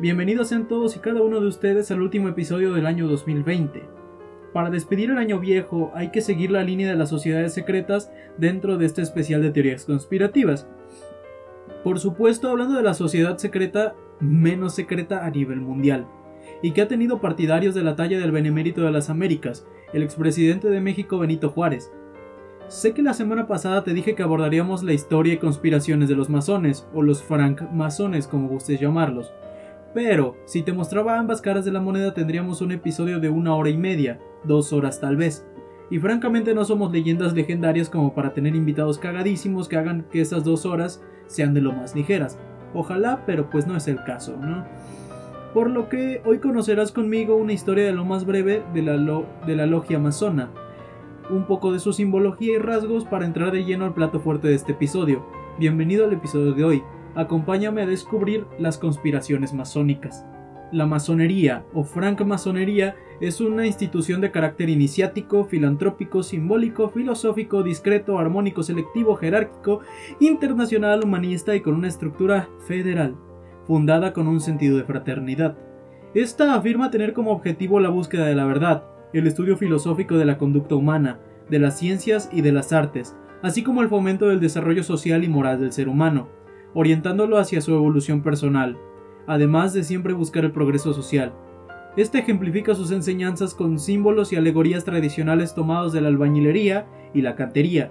Bienvenidos sean todos y cada uno de ustedes al último episodio del año 2020. Para despedir el año viejo hay que seguir la línea de las sociedades secretas dentro de este especial de teorías conspirativas. Por supuesto, hablando de la sociedad secreta menos secreta a nivel mundial, y que ha tenido partidarios de la talla del Benemérito de las Américas, el expresidente de México Benito Juárez. Sé que la semana pasada te dije que abordaríamos la historia y conspiraciones de los masones, o los francmasones como gustes llamarlos, pero, si te mostraba ambas caras de la moneda tendríamos un episodio de una hora y media, dos horas tal vez. Y francamente no somos leyendas legendarias como para tener invitados cagadísimos que hagan que esas dos horas sean de lo más ligeras. Ojalá, pero pues no es el caso, ¿no? Por lo que hoy conocerás conmigo una historia de lo más breve de la, de la logia masona, un poco de su simbología y rasgos para entrar de lleno al plato fuerte de este episodio. Bienvenido al episodio de hoy acompáñame a descubrir las conspiraciones masónicas. La masonería o francmasonería es una institución de carácter iniciático, filantrópico, simbólico, filosófico, discreto, armónico, selectivo, jerárquico, internacional, humanista y con una estructura federal, fundada con un sentido de fraternidad. Esta afirma tener como objetivo la búsqueda de la verdad, el estudio filosófico de la conducta humana, de las ciencias y de las artes, así como el fomento del desarrollo social y moral del ser humano, orientándolo hacia su evolución personal, además de siempre buscar el progreso social. Este ejemplifica sus enseñanzas con símbolos y alegorías tradicionales tomados de la albañilería y la cantería,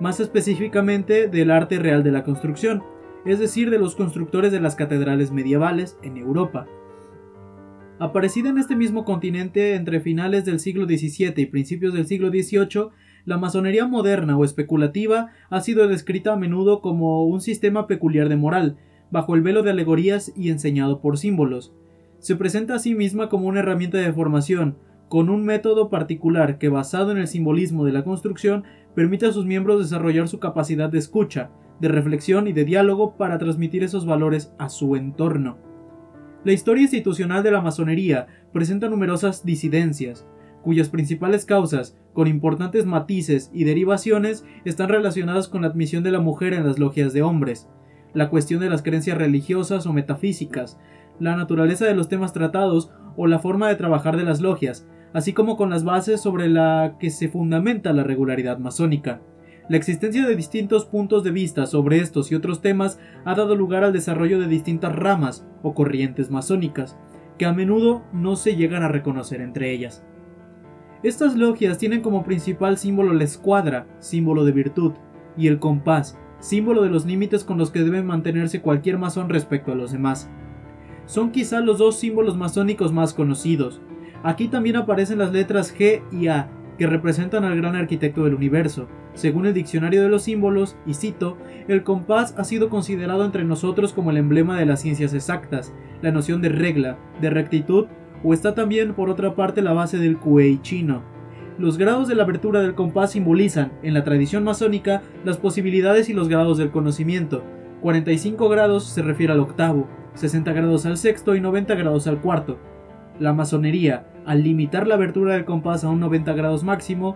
más específicamente del arte real de la construcción, es decir, de los constructores de las catedrales medievales en Europa. Aparecida en este mismo continente entre finales del siglo XVII y principios del siglo XVIII, la masonería moderna o especulativa ha sido descrita a menudo como un sistema peculiar de moral, bajo el velo de alegorías y enseñado por símbolos. Se presenta a sí misma como una herramienta de formación, con un método particular que, basado en el simbolismo de la construcción, permite a sus miembros desarrollar su capacidad de escucha, de reflexión y de diálogo para transmitir esos valores a su entorno. La historia institucional de la masonería presenta numerosas disidencias, cuyas principales causas, con importantes matices y derivaciones, están relacionadas con la admisión de la mujer en las logias de hombres, la cuestión de las creencias religiosas o metafísicas, la naturaleza de los temas tratados o la forma de trabajar de las logias, así como con las bases sobre la que se fundamenta la regularidad masónica. La existencia de distintos puntos de vista sobre estos y otros temas ha dado lugar al desarrollo de distintas ramas o corrientes masónicas, que a menudo no se llegan a reconocer entre ellas. Estas logias tienen como principal símbolo la escuadra, símbolo de virtud, y el compás, símbolo de los límites con los que debe mantenerse cualquier masón respecto a los demás. Son quizá los dos símbolos masónicos más conocidos. Aquí también aparecen las letras G y A, que representan al gran arquitecto del universo. Según el diccionario de los símbolos, y cito, el compás ha sido considerado entre nosotros como el emblema de las ciencias exactas, la noción de regla, de rectitud o está también por otra parte la base del kuei chino. Los grados de la abertura del compás simbolizan, en la tradición masónica, las posibilidades y los grados del conocimiento. 45 grados se refiere al octavo, 60 grados al sexto y 90 grados al cuarto. La masonería, al limitar la abertura del compás a un 90 grados máximo,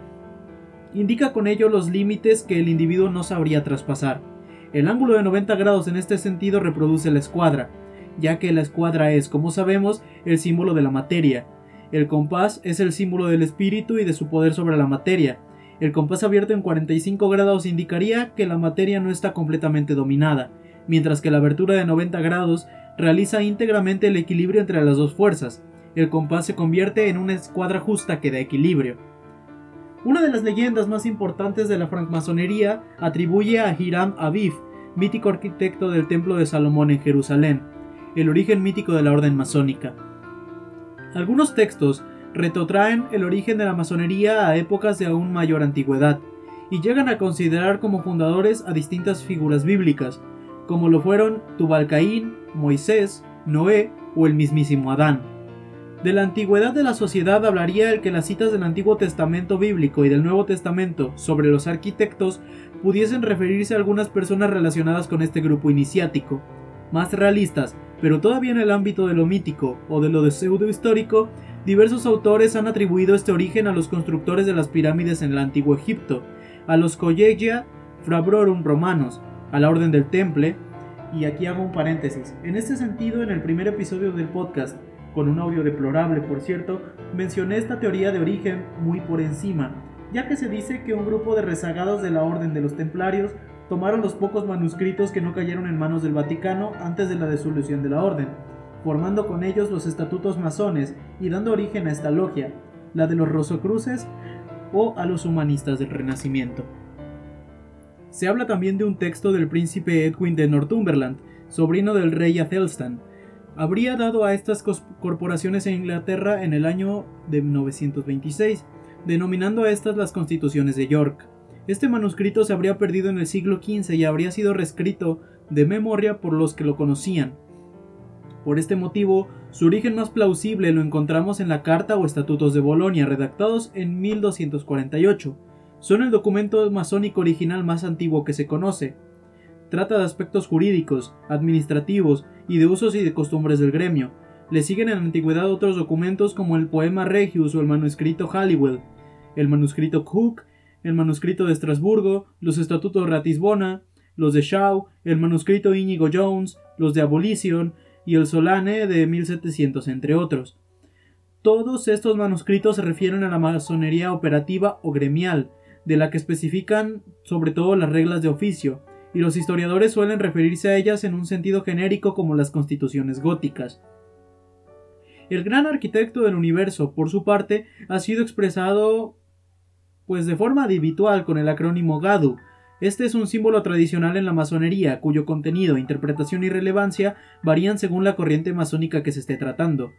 indica con ello los límites que el individuo no sabría traspasar. El ángulo de 90 grados en este sentido reproduce la escuadra, ya que la escuadra es, como sabemos, el símbolo de la materia. El compás es el símbolo del espíritu y de su poder sobre la materia. El compás abierto en 45 grados indicaría que la materia no está completamente dominada, mientras que la abertura de 90 grados realiza íntegramente el equilibrio entre las dos fuerzas. El compás se convierte en una escuadra justa que da equilibrio. Una de las leyendas más importantes de la francmasonería atribuye a Hiram Aviv, mítico arquitecto del Templo de Salomón en Jerusalén, el origen mítico de la orden masónica. Algunos textos retrotraen el origen de la masonería a épocas de aún mayor antigüedad, y llegan a considerar como fundadores a distintas figuras bíblicas, como lo fueron Tubalcaín, Moisés, Noé o el mismísimo Adán. De la antigüedad de la sociedad hablaría el que las citas del Antiguo Testamento bíblico y del Nuevo Testamento sobre los arquitectos pudiesen referirse a algunas personas relacionadas con este grupo iniciático, más realistas, pero todavía en el ámbito de lo mítico o de lo de pseudo histórico, diversos autores han atribuido este origen a los constructores de las pirámides en el antiguo Egipto, a los Collegia Frabrorum romanos, a la Orden del Temple, Y aquí hago un paréntesis. En este sentido, en el primer episodio del podcast, con un audio deplorable por cierto, mencioné esta teoría de origen muy por encima, ya que se dice que un grupo de rezagados de la Orden de los Templarios tomaron los pocos manuscritos que no cayeron en manos del Vaticano antes de la disolución de la Orden, formando con ellos los estatutos masones y dando origen a esta logia, la de los Rosocruces o a los humanistas del Renacimiento. Se habla también de un texto del príncipe Edwin de Northumberland, sobrino del rey Athelstan. Habría dado a estas corporaciones en Inglaterra en el año de 926, denominando a estas las constituciones de York. Este manuscrito se habría perdido en el siglo XV y habría sido reescrito de memoria por los que lo conocían. Por este motivo, su origen más plausible lo encontramos en la Carta o Estatutos de Bolonia, redactados en 1248. Son el documento masónico original más antiguo que se conoce. Trata de aspectos jurídicos, administrativos y de usos y de costumbres del gremio. Le siguen en la antigüedad otros documentos como el poema Regius o el manuscrito Halliwell, el manuscrito Cook el manuscrito de Estrasburgo, los estatutos de Ratisbona, los de Shaw, el manuscrito Íñigo Jones, los de Abolition y el Solane de 1700, entre otros. Todos estos manuscritos se refieren a la masonería operativa o gremial, de la que especifican sobre todo las reglas de oficio, y los historiadores suelen referirse a ellas en un sentido genérico como las constituciones góticas. El gran arquitecto del universo, por su parte, ha sido expresado pues de forma habitual con el acrónimo GADU. Este es un símbolo tradicional en la masonería, cuyo contenido, interpretación y relevancia varían según la corriente masónica que se esté tratando.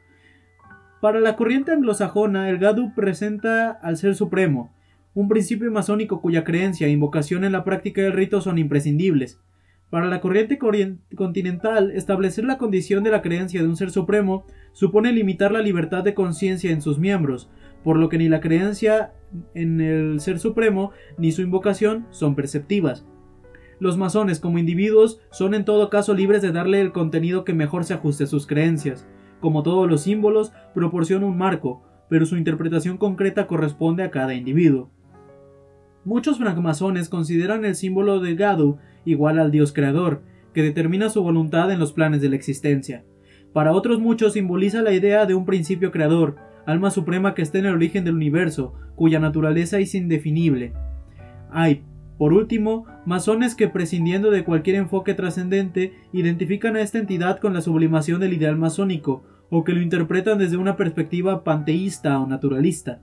Para la corriente anglosajona, el GADU presenta al Ser Supremo, un principio masónico cuya creencia e invocación en la práctica del rito son imprescindibles. Para la corriente continental, establecer la condición de la creencia de un ser supremo supone limitar la libertad de conciencia en sus miembros, por lo que ni la creencia en el Ser Supremo ni su invocación son perceptivas. Los masones como individuos son en todo caso libres de darle el contenido que mejor se ajuste a sus creencias. Como todos los símbolos, proporciona un marco, pero su interpretación concreta corresponde a cada individuo. Muchos francmasones consideran el símbolo de Gadu igual al Dios creador, que determina su voluntad en los planes de la existencia. Para otros muchos simboliza la idea de un principio creador, alma suprema que está en el origen del universo, cuya naturaleza es indefinible. Hay, por último, masones que prescindiendo de cualquier enfoque trascendente, identifican a esta entidad con la sublimación del ideal masónico, o que lo interpretan desde una perspectiva panteísta o naturalista.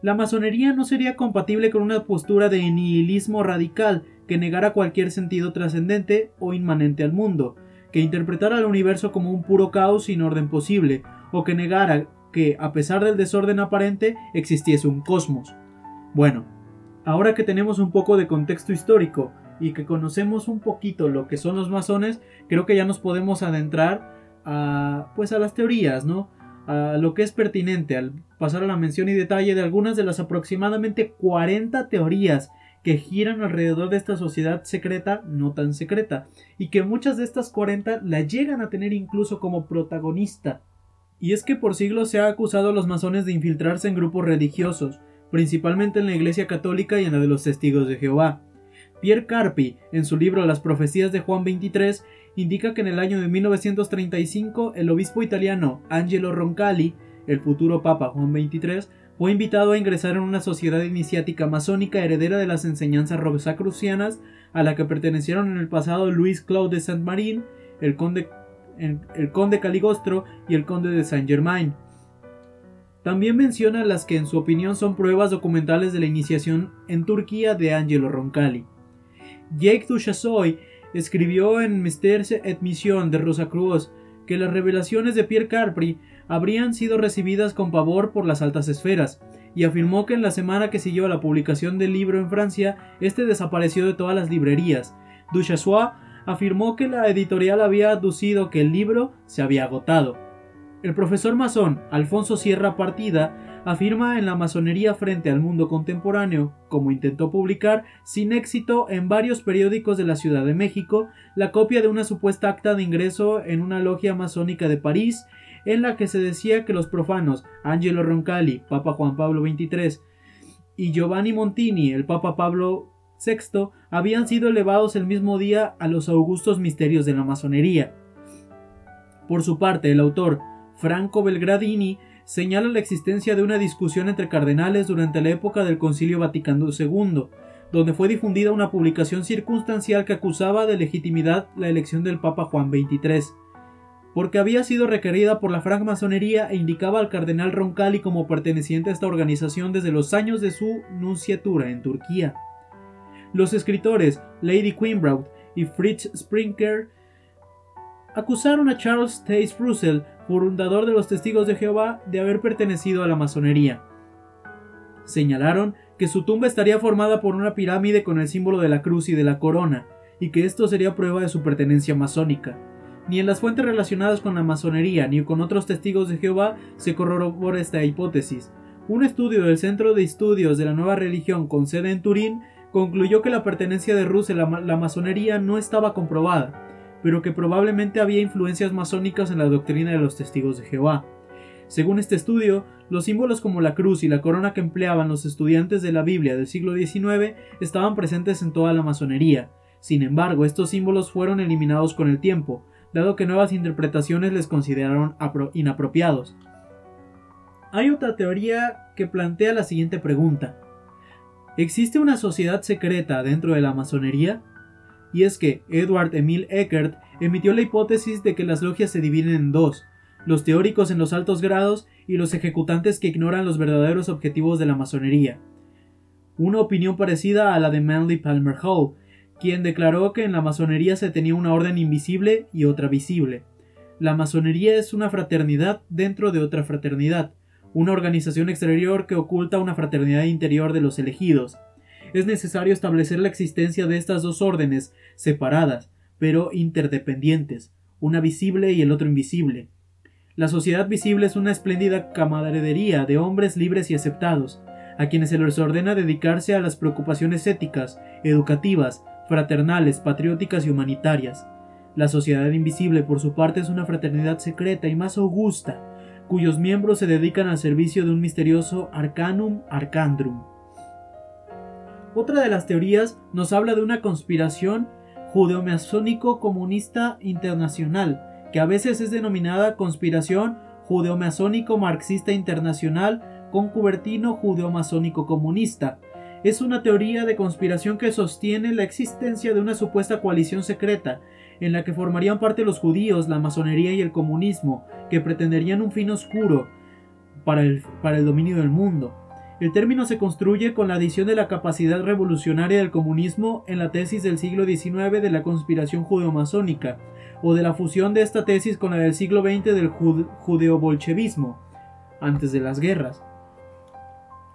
La masonería no sería compatible con una postura de nihilismo radical que negara cualquier sentido trascendente o inmanente al mundo, que interpretara al universo como un puro caos sin orden posible, o que negara que, a pesar del desorden aparente, existiese un cosmos. Bueno, ahora que tenemos un poco de contexto histórico y que conocemos un poquito lo que son los masones, creo que ya nos podemos adentrar a pues a las teorías, ¿no? A lo que es pertinente al pasar a la mención y detalle de algunas de las aproximadamente 40 teorías que giran alrededor de esta sociedad secreta no tan secreta y que muchas de estas 40 la llegan a tener incluso como protagonista y es que por siglos se ha acusado a los masones de infiltrarse en grupos religiosos, principalmente en la Iglesia Católica y en la de los Testigos de Jehová. Pierre Carpi, en su libro Las Profecías de Juan 23, indica que en el año de 1935 el obispo italiano Angelo Roncalli, el futuro Papa Juan 23, fue invitado a ingresar en una sociedad iniciática masónica heredera de las enseñanzas rosacrucianas a la que pertenecieron en el pasado Luis Claude de Saint-Marin, el conde el conde Caligostro y el conde de Saint Germain. También menciona las que en su opinión son pruebas documentales de la iniciación en Turquía de Angelo Roncalli. Jake Duchassoy escribió en Mystères et Mission de Rosacruz que las revelaciones de Pierre Carpri habrían sido recibidas con pavor por las altas esferas, y afirmó que en la semana que siguió a la publicación del libro en Francia, este desapareció de todas las librerías. Duchassoy afirmó que la editorial había aducido que el libro se había agotado. El profesor masón Alfonso Sierra Partida afirma en la masonería frente al mundo contemporáneo, como intentó publicar sin éxito en varios periódicos de la Ciudad de México, la copia de una supuesta acta de ingreso en una logia masónica de París, en la que se decía que los profanos Angelo Roncalli, Papa Juan Pablo XXIII, y Giovanni Montini, el Papa Pablo VI habían sido elevados el mismo día a los augustos misterios de la masonería. Por su parte, el autor Franco Belgradini señala la existencia de una discusión entre cardenales durante la época del Concilio Vaticano II, donde fue difundida una publicación circunstancial que acusaba de legitimidad la elección del Papa Juan XXIII, porque había sido requerida por la francmasonería e indicaba al cardenal Roncalli como perteneciente a esta organización desde los años de su nunciatura en Turquía. Los escritores Lady Queenbraud y Fritz Springer acusaron a Charles Taze Russell, fundador de los Testigos de Jehová, de haber pertenecido a la masonería. Señalaron que su tumba estaría formada por una pirámide con el símbolo de la cruz y de la corona, y que esto sería prueba de su pertenencia masónica. Ni en las fuentes relacionadas con la masonería ni con otros testigos de Jehová se corrobora esta hipótesis. Un estudio del Centro de Estudios de la Nueva Religión con sede en Turín concluyó que la pertenencia de Russell a la masonería no estaba comprobada, pero que probablemente había influencias masónicas en la doctrina de los testigos de Jehová. Según este estudio, los símbolos como la cruz y la corona que empleaban los estudiantes de la Biblia del siglo XIX estaban presentes en toda la masonería. Sin embargo, estos símbolos fueron eliminados con el tiempo, dado que nuevas interpretaciones les consideraron inapropiados. Hay otra teoría que plantea la siguiente pregunta. ¿Existe una sociedad secreta dentro de la masonería? Y es que Edward Emil Eckert emitió la hipótesis de que las logias se dividen en dos, los teóricos en los altos grados y los ejecutantes que ignoran los verdaderos objetivos de la masonería. Una opinión parecida a la de Manly Palmer Hall, quien declaró que en la masonería se tenía una orden invisible y otra visible. La masonería es una fraternidad dentro de otra fraternidad, una organización exterior que oculta una fraternidad interior de los elegidos. Es necesario establecer la existencia de estas dos órdenes, separadas, pero interdependientes, una visible y el otro invisible. La sociedad visible es una espléndida camaradería de hombres libres y aceptados, a quienes se les ordena dedicarse a las preocupaciones éticas, educativas, fraternales, patrióticas y humanitarias. La sociedad invisible, por su parte, es una fraternidad secreta y más augusta, cuyos miembros se dedican al servicio de un misterioso Arcanum Arcandrum. Otra de las teorías nos habla de una conspiración judeo-masónico-comunista internacional, que a veces es denominada conspiración judeo-masónico-marxista internacional con cubertino judeo-masónico comunista. Es una teoría de conspiración que sostiene la existencia de una supuesta coalición secreta, en la que formarían parte los judíos, la masonería y el comunismo, que pretenderían un fin oscuro para el, para el dominio del mundo. El término se construye con la adición de la capacidad revolucionaria del comunismo en la tesis del siglo XIX de la conspiración judeo-masónica, o de la fusión de esta tesis con la del siglo XX del judeo-bolchevismo, antes de las guerras.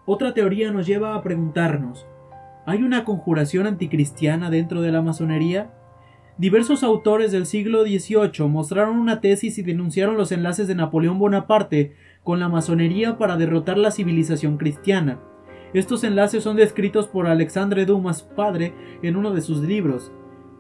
Otra teoría nos lleva a preguntarnos, ¿hay una conjuración anticristiana dentro de la masonería? Diversos autores del siglo XVIII mostraron una tesis y denunciaron los enlaces de Napoleón Bonaparte con la masonería para derrotar la civilización cristiana. Estos enlaces son descritos por Alexandre Dumas padre en uno de sus libros,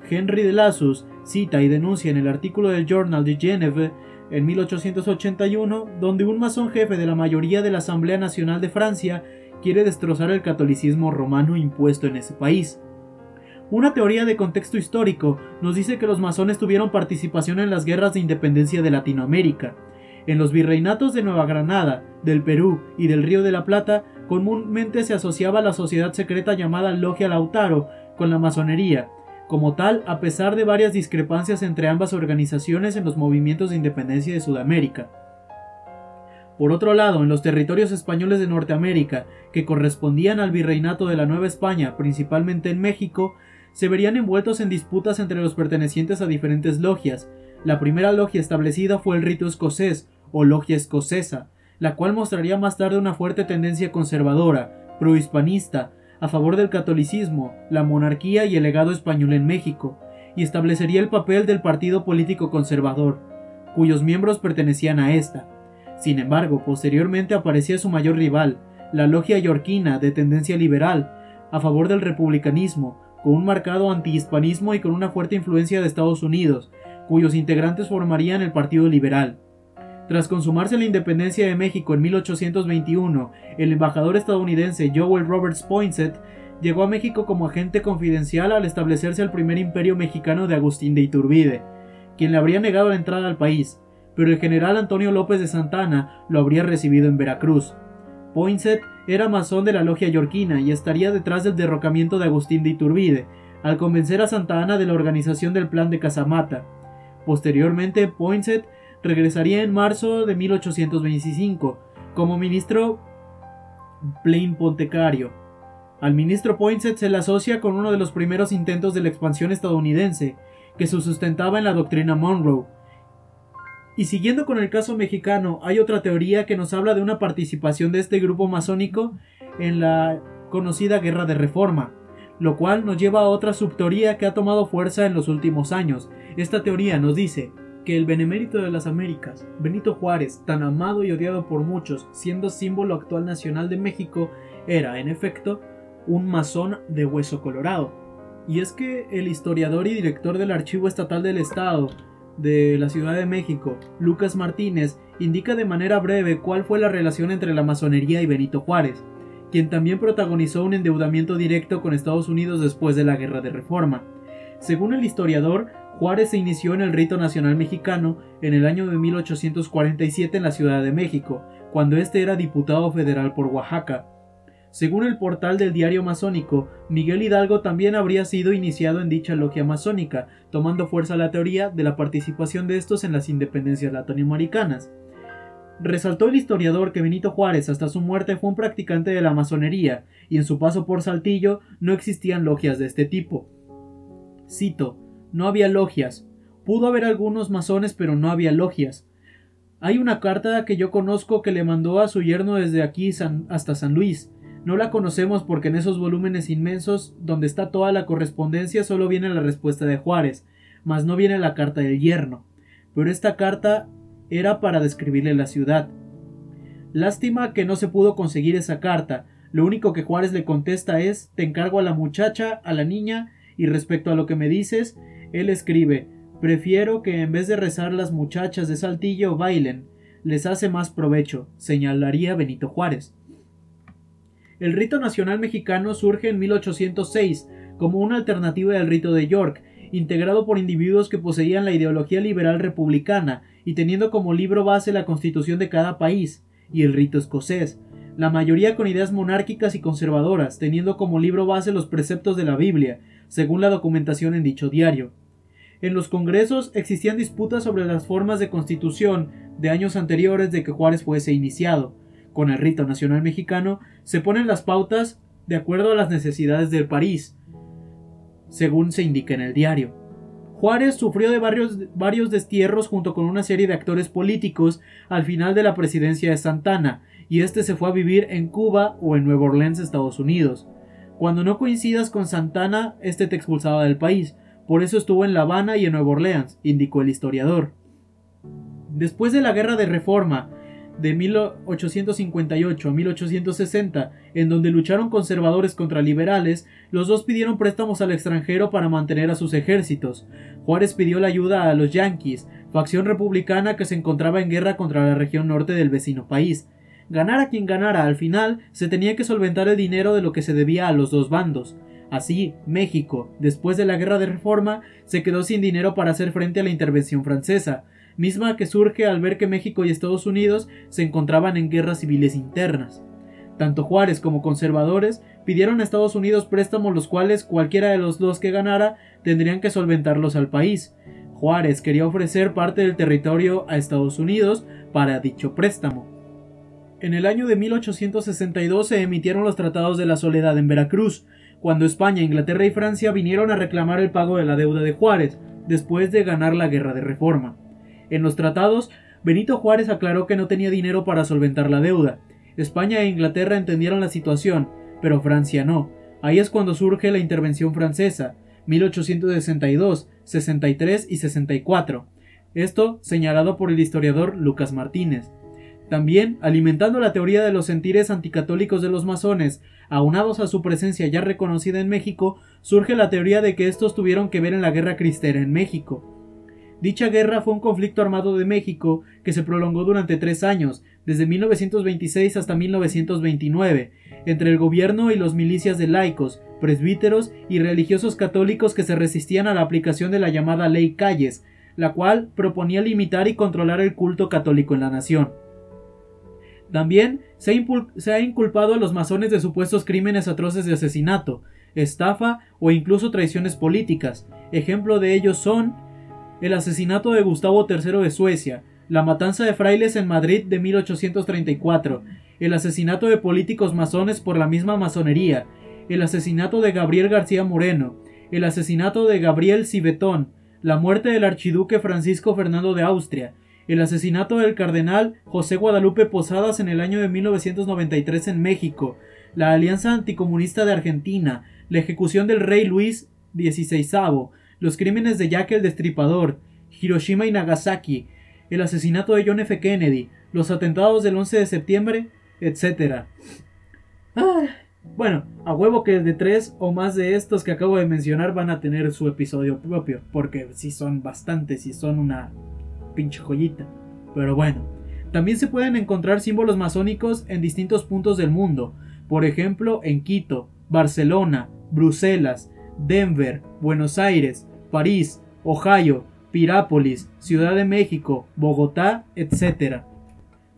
Henry de Lassus cita y denuncia en el artículo del Journal de Genève en 1881, donde un masón jefe de la mayoría de la Asamblea Nacional de Francia quiere destrozar el catolicismo romano impuesto en ese país. Una teoría de contexto histórico nos dice que los masones tuvieron participación en las guerras de independencia de Latinoamérica. En los virreinatos de Nueva Granada, del Perú y del Río de la Plata comúnmente se asociaba la sociedad secreta llamada Logia Lautaro con la masonería, como tal, a pesar de varias discrepancias entre ambas organizaciones en los movimientos de independencia de Sudamérica. Por otro lado, en los territorios españoles de Norteamérica, que correspondían al virreinato de la Nueva España, principalmente en México, se verían envueltos en disputas entre los pertenecientes a diferentes logias. La primera logia establecida fue el rito escocés, o logia escocesa, la cual mostraría más tarde una fuerte tendencia conservadora, prohispanista, a favor del catolicismo, la monarquía y el legado español en México, y establecería el papel del partido político conservador, cuyos miembros pertenecían a esta. Sin embargo, posteriormente aparecía su mayor rival, la logia yorquina de tendencia liberal, a favor del republicanismo, con un marcado antihispanismo y con una fuerte influencia de Estados Unidos, cuyos integrantes formarían el Partido Liberal. Tras consumarse la independencia de México en 1821, el embajador estadounidense Joel Roberts Poinsett llegó a México como agente confidencial al establecerse el primer imperio mexicano de Agustín de Iturbide, quien le habría negado la entrada al país, pero el general Antonio López de Santana lo habría recibido en Veracruz. Poinsett era masón de la logia yorquina y estaría detrás del derrocamiento de Agustín de Iturbide, al convencer a Santa Ana de la organización del plan de Casamata. Posteriormente, Poinsett regresaría en marzo de 1825 como ministro plenipotentario. Al ministro Poinsett se le asocia con uno de los primeros intentos de la expansión estadounidense, que se sustentaba en la doctrina Monroe. Y siguiendo con el caso mexicano, hay otra teoría que nos habla de una participación de este grupo masónico en la conocida Guerra de Reforma, lo cual nos lleva a otra subteoría que ha tomado fuerza en los últimos años. Esta teoría nos dice que el benemérito de las Américas, Benito Juárez, tan amado y odiado por muchos, siendo símbolo actual nacional de México, era, en efecto, un masón de hueso colorado. Y es que el historiador y director del Archivo Estatal del Estado de la Ciudad de México, Lucas Martínez, indica de manera breve cuál fue la relación entre la masonería y Benito Juárez, quien también protagonizó un endeudamiento directo con Estados Unidos después de la Guerra de Reforma. Según el historiador, Juárez se inició en el rito nacional mexicano en el año de 1847 en la Ciudad de México, cuando éste era diputado federal por Oaxaca. Según el portal del diario masónico, Miguel Hidalgo también habría sido iniciado en dicha logia masónica, tomando fuerza la teoría de la participación de estos en las independencias latinoamericanas. Resaltó el historiador que Benito Juárez hasta su muerte fue un practicante de la masonería, y en su paso por Saltillo no existían logias de este tipo. Cito, no había logias. Pudo haber algunos masones, pero no había logias. Hay una carta que yo conozco que le mandó a su yerno desde aquí hasta San Luis. No la conocemos porque en esos volúmenes inmensos, donde está toda la correspondencia, solo viene la respuesta de Juárez, mas no viene la carta del yerno. Pero esta carta era para describirle la ciudad. Lástima que no se pudo conseguir esa carta. Lo único que Juárez le contesta es te encargo a la muchacha, a la niña, y respecto a lo que me dices, él escribe Prefiero que en vez de rezar las muchachas de Saltillo bailen, les hace más provecho, señalaría Benito Juárez. El rito nacional mexicano surge en 1806 como una alternativa del rito de York, integrado por individuos que poseían la ideología liberal republicana y teniendo como libro base la constitución de cada país, y el rito escocés, la mayoría con ideas monárquicas y conservadoras, teniendo como libro base los preceptos de la Biblia, según la documentación en dicho diario. En los congresos existían disputas sobre las formas de constitución de años anteriores de que Juárez fuese iniciado. Con el rito nacional mexicano se ponen las pautas de acuerdo a las necesidades del país, según se indica en el diario. Juárez sufrió de varios, varios destierros junto con una serie de actores políticos al final de la presidencia de Santana, y este se fue a vivir en Cuba o en Nueva Orleans, Estados Unidos. Cuando no coincidas con Santana, este te expulsaba del país, por eso estuvo en La Habana y en Nueva Orleans, indicó el historiador. Después de la Guerra de Reforma de 1858 a 1860, en donde lucharon conservadores contra liberales, los dos pidieron préstamos al extranjero para mantener a sus ejércitos. Juárez pidió la ayuda a los Yankees, facción republicana que se encontraba en guerra contra la región norte del vecino país. Ganara quien ganara, al final se tenía que solventar el dinero de lo que se debía a los dos bandos. Así, México, después de la Guerra de Reforma, se quedó sin dinero para hacer frente a la intervención francesa, misma que surge al ver que México y Estados Unidos se encontraban en guerras civiles internas. Tanto Juárez como conservadores pidieron a Estados Unidos préstamos los cuales cualquiera de los dos que ganara tendrían que solventarlos al país. Juárez quería ofrecer parte del territorio a Estados Unidos para dicho préstamo. En el año de 1862 se emitieron los Tratados de la Soledad en Veracruz, cuando España, Inglaterra y Francia vinieron a reclamar el pago de la deuda de Juárez, después de ganar la guerra de reforma. En los tratados, Benito Juárez aclaró que no tenía dinero para solventar la deuda. España e Inglaterra entendieron la situación, pero Francia no. Ahí es cuando surge la intervención francesa, 1862, 63 y 64. Esto señalado por el historiador Lucas Martínez. También, alimentando la teoría de los sentires anticatólicos de los masones, aunados a su presencia ya reconocida en México, surge la teoría de que estos tuvieron que ver en la guerra cristera en México. Dicha guerra fue un conflicto armado de México que se prolongó durante tres años, desde 1926 hasta 1929, entre el gobierno y los milicias de laicos, presbíteros y religiosos católicos que se resistían a la aplicación de la llamada Ley Calles, la cual proponía limitar y controlar el culto católico en la nación. También se ha, inculpado a los masones de supuestos crímenes atroces de asesinato, estafa o incluso traiciones políticas. Ejemplo de ellos son el asesinato de Gustavo III de Suecia, la matanza de frailes en Madrid de 1834, el asesinato de políticos masones por la misma masonería, el asesinato de Gabriel García Moreno, el asesinato de Gabriel Cibetón, la muerte del archiduque Francisco Fernando de Austria, el asesinato del cardenal José Guadalupe Posadas en el año de 1993 en México, la Alianza Anticomunista de Argentina, la ejecución del rey Luis XVI, los crímenes de Jack el Destripador, Hiroshima y Nagasaki, el asesinato de John F. Kennedy, los atentados del 11 de septiembre, etc. Ah, bueno, a huevo que de tres o más de estos que acabo de mencionar van a tener su episodio propio, porque si son bastantes y son una pinche joyita. Pero bueno, también se pueden encontrar símbolos masónicos en distintos puntos del mundo, por ejemplo en Quito, Barcelona, Bruselas, Denver, Buenos Aires, París, Ohio, Pirápolis, Ciudad de México, Bogotá, etc.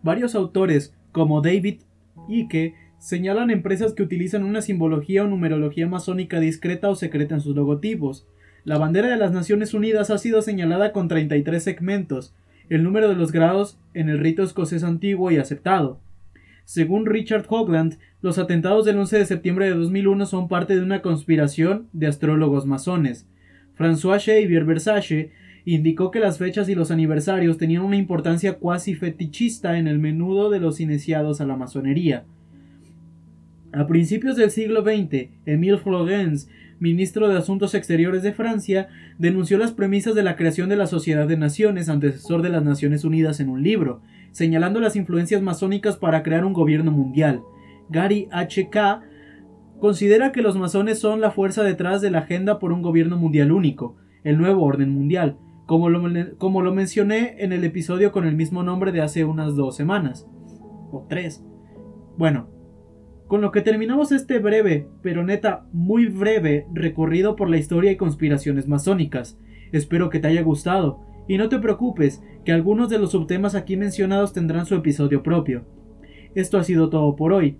Varios autores, como David Icke, señalan empresas que utilizan una simbología o numerología masónica discreta o secreta en sus logotipos. La bandera de las Naciones Unidas ha sido señalada con 33 segmentos, el número de los grados en el rito escocés antiguo y aceptado. Según Richard Hogland, los atentados del 11 de septiembre de 2001 son parte de una conspiración de astrólogos masones. François Xavier Versace indicó que las fechas y los aniversarios tenían una importancia cuasi fetichista en el menudo de los iniciados a la masonería. A principios del siglo XX, Émile Flourens, ministro de Asuntos Exteriores de Francia, denunció las premisas de la creación de la Sociedad de Naciones, antecesor de las Naciones Unidas, en un libro, señalando las influencias masónicas para crear un gobierno mundial. Gary H. Considera que los masones son la fuerza detrás de la agenda por un gobierno mundial único, el nuevo orden mundial, como lo, como lo mencioné en el episodio con el mismo nombre de hace unas dos semanas. O tres. Bueno, con lo que terminamos este breve, pero neta muy breve, recorrido por la historia y conspiraciones masónicas. Espero que te haya gustado, y no te preocupes, que algunos de los subtemas aquí mencionados tendrán su episodio propio. Esto ha sido todo por hoy,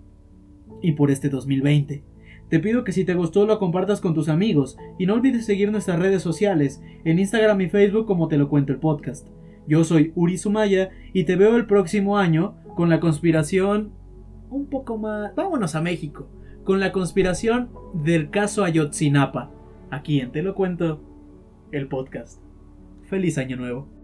y por este 2020. Te pido que si te gustó lo compartas con tus amigos, y no olvides seguir nuestras redes sociales, en Instagram y Facebook como te lo cuento el podcast. Yo soy Uri Sumaya, y te veo el próximo año con la conspiración un poco más... Vámonos a México, con la conspiración del caso Ayotzinapa. Aquí en Te lo cuento, el podcast. Feliz año nuevo.